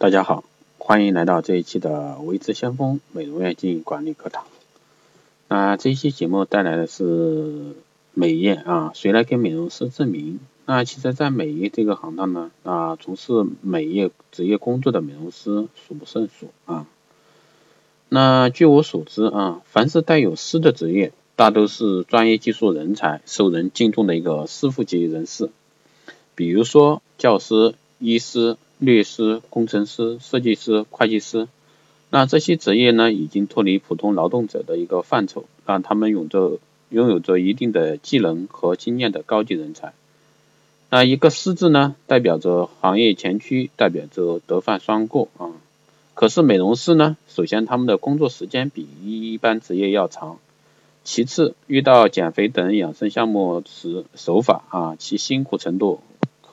大家好，欢迎来到这一期的维持先锋美容院经营管理课堂。那这一期节目带来的是美业啊，谁来给美容师证明？那其实，在美业这个行当呢，啊，从事美业职业工作的美容师数不胜数啊。那据我所知啊，凡是带有师的职业，大都是专业技术人才，受人敬重的一个师傅级人士。比如说教师、医师。律师、工程师、设计师、会计师，那这些职业呢，已经脱离普通劳动者的一个范畴，让他们有着拥有着一定的技能和经验的高级人才。那一个师字呢，代表着行业前驱，代表着德范双过啊。可是美容师呢，首先他们的工作时间比一般职业要长，其次遇到减肥等养生项目时，手法啊，其辛苦程度。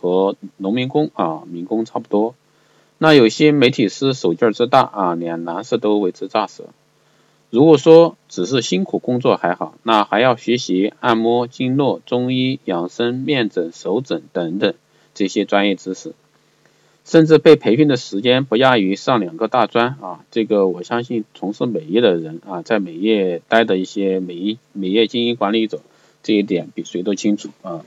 和农民工啊民工差不多，那有些媒体师手劲儿之大啊，连男士都为之炸舌。如果说只是辛苦工作还好，那还要学习按摩、经络、中医、养生、面诊、手诊等等这些专业知识，甚至被培训的时间不亚于上两个大专啊。这个我相信从事美业的人啊，在美业待的一些美美业经营管理者，这一点比谁都清楚啊。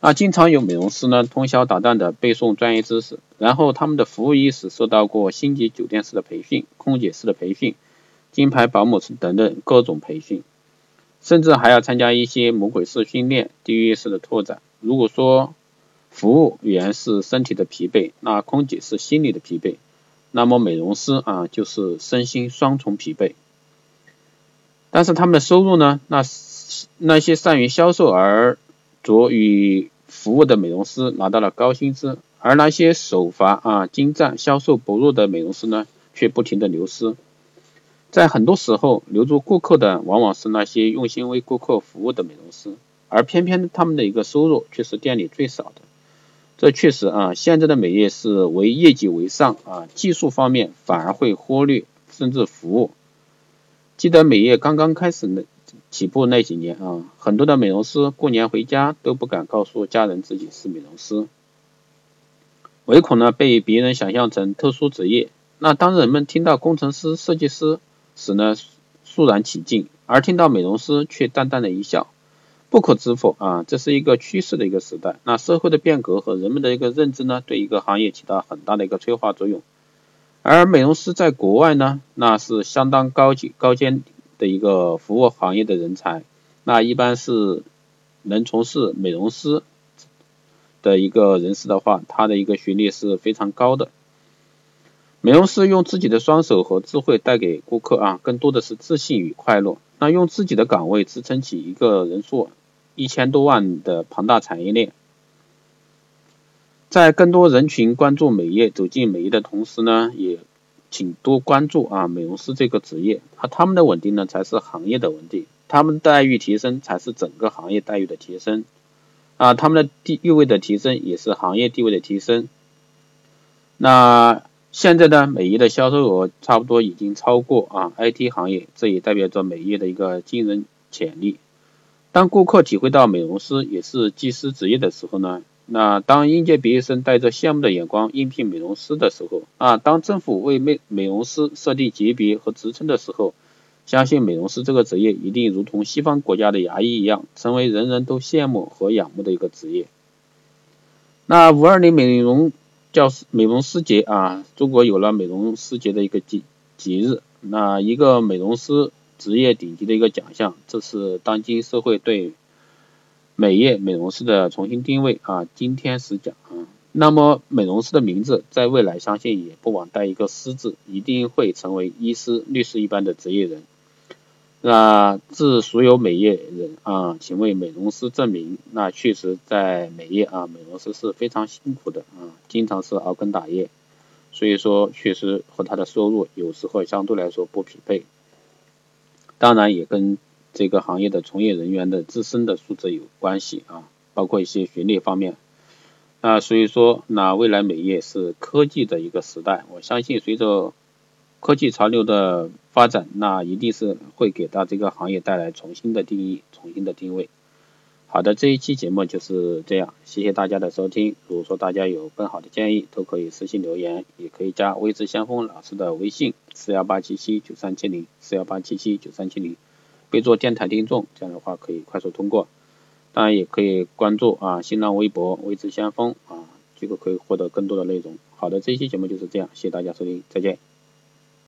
那经常有美容师呢通宵达旦的背诵专业知识，然后他们的服务意识受到过星级酒店式的培训、空姐式的培训、金牌保姆等等各种培训，甚至还要参加一些魔鬼式训练、地狱式的拓展。如果说服务员是身体的疲惫，那空姐是心理的疲惫，那么美容师啊就是身心双重疲惫。但是他们的收入呢？那那些善于销售而着与服务的美容师拿到了高薪资，而那些手法啊精湛、销售薄弱的美容师呢，却不停的流失。在很多时候，留住顾客的往往是那些用心为顾客服务的美容师，而偏偏他们的一个收入却是店里最少的。这确实啊，现在的美业是为业绩为上啊，技术方面反而会忽略甚至服务。记得美业刚刚开始那。起步那几年啊，很多的美容师过年回家都不敢告诉家人自己是美容师，唯恐呢被别人想象成特殊职业。那当人们听到工程师、设计师时呢，肃然起敬，而听到美容师却淡淡的一笑。不可知否啊，这是一个趋势的一个时代。那社会的变革和人们的一个认知呢，对一个行业起到很大的一个催化作用。而美容师在国外呢，那是相当高级、高尖。的一个服务行业的人才，那一般是能从事美容师的一个人士的话，他的一个学历是非常高的。美容师用自己的双手和智慧带给顾客啊，更多的是自信与快乐。那用自己的岗位支撑起一个人数一千多万的庞大产业链，在更多人群关注美业、走进美业的同时呢，也。请多关注啊，美容师这个职业，啊，他们的稳定呢才是行业的稳定，他们待遇提升才是整个行业待遇的提升，啊，他们的地地位的提升也是行业地位的提升。那现在呢，美业的销售额差不多已经超过啊 IT 行业，这也代表着美业的一个惊人潜力。当顾客体会到美容师也是技师职业的时候呢？那当应届毕业生带着羡慕的眼光应聘美容师的时候，啊，当政府为美美容师设定级别和职称的时候，相信美容师这个职业一定如同西方国家的牙医一样，成为人人都羡慕和仰慕的一个职业。那五二零美容教师美容师节啊，中国有了美容师节的一个节节日，那一个美容师职业顶级的一个奖项，这是当今社会对。美业美容师的重新定位啊，今天是讲啊，那么美容师的名字在未来相信也不枉带一个师字，一定会成为医师、律师一般的职业人。那致所有美业人啊，请为美容师证明，那确实在美业啊，美容师是非常辛苦的啊，经常是熬更打夜，所以说确实和他的收入有时候相对来说不匹配，当然也跟。这个行业的从业人员的自身的素质有关系啊，包括一些学历方面那，所以说那未来美业是科技的一个时代，我相信随着科技潮流的发展，那一定是会给到这个行业带来重新的定义、重新的定位。好的，这一期节目就是这样，谢谢大家的收听。如果说大家有更好的建议，都可以私信留言，也可以加微知先锋老师的微信四幺八七七九三七零四幺八七七九三七零，可以做电台听众，这样的话可以快速通过。当然也可以关注啊新浪微博微知先锋啊，这个可以获得更多的内容。好的，这一期节目就是这样，谢谢大家收听，再见。